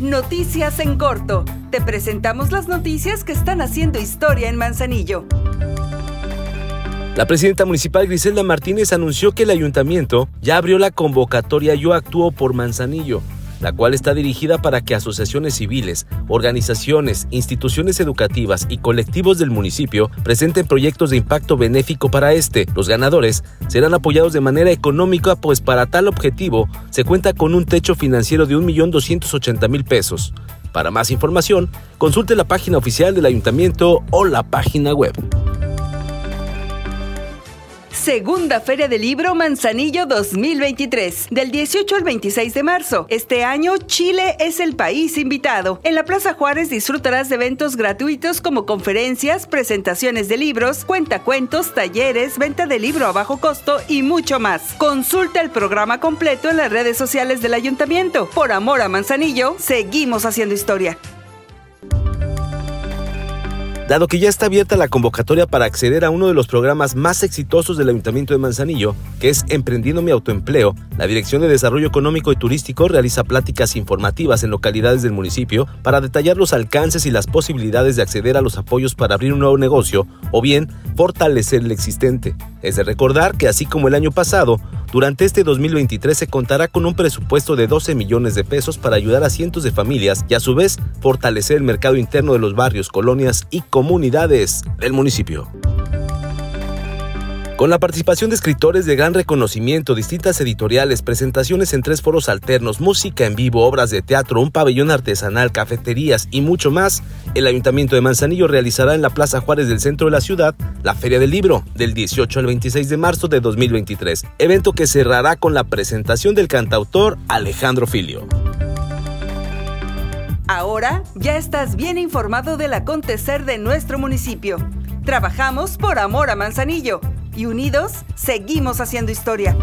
Noticias en corto. Te presentamos las noticias que están haciendo historia en Manzanillo. La presidenta municipal Griselda Martínez anunció que el ayuntamiento ya abrió la convocatoria Yo Actúo por Manzanillo la cual está dirigida para que asociaciones civiles, organizaciones, instituciones educativas y colectivos del municipio presenten proyectos de impacto benéfico para este. Los ganadores serán apoyados de manera económica, pues para tal objetivo se cuenta con un techo financiero de 1.280.000 pesos. Para más información, consulte la página oficial del ayuntamiento o la página web. Segunda Feria del Libro Manzanillo 2023, del 18 al 26 de marzo. Este año Chile es el país invitado. En la Plaza Juárez disfrutarás de eventos gratuitos como conferencias, presentaciones de libros, cuentacuentos, talleres, venta de libro a bajo costo y mucho más. Consulta el programa completo en las redes sociales del ayuntamiento. Por amor a Manzanillo, seguimos haciendo historia. Dado que ya está abierta la convocatoria para acceder a uno de los programas más exitosos del Ayuntamiento de Manzanillo, que es Emprendiendo mi autoempleo, la Dirección de Desarrollo Económico y Turístico realiza pláticas informativas en localidades del municipio para detallar los alcances y las posibilidades de acceder a los apoyos para abrir un nuevo negocio o bien fortalecer el existente. Es de recordar que así como el año pasado, durante este 2023 se contará con un presupuesto de 12 millones de pesos para ayudar a cientos de familias y a su vez fortalecer el mercado interno de los barrios, colonias y comunidades del municipio. Con la participación de escritores de gran reconocimiento, distintas editoriales, presentaciones en tres foros alternos, música en vivo, obras de teatro, un pabellón artesanal, cafeterías y mucho más, el Ayuntamiento de Manzanillo realizará en la Plaza Juárez del centro de la ciudad la Feria del Libro del 18 al 26 de marzo de 2023, evento que cerrará con la presentación del cantautor Alejandro Filio. Ahora ya estás bien informado del acontecer de nuestro municipio. Trabajamos por amor a Manzanillo y unidos seguimos haciendo historia.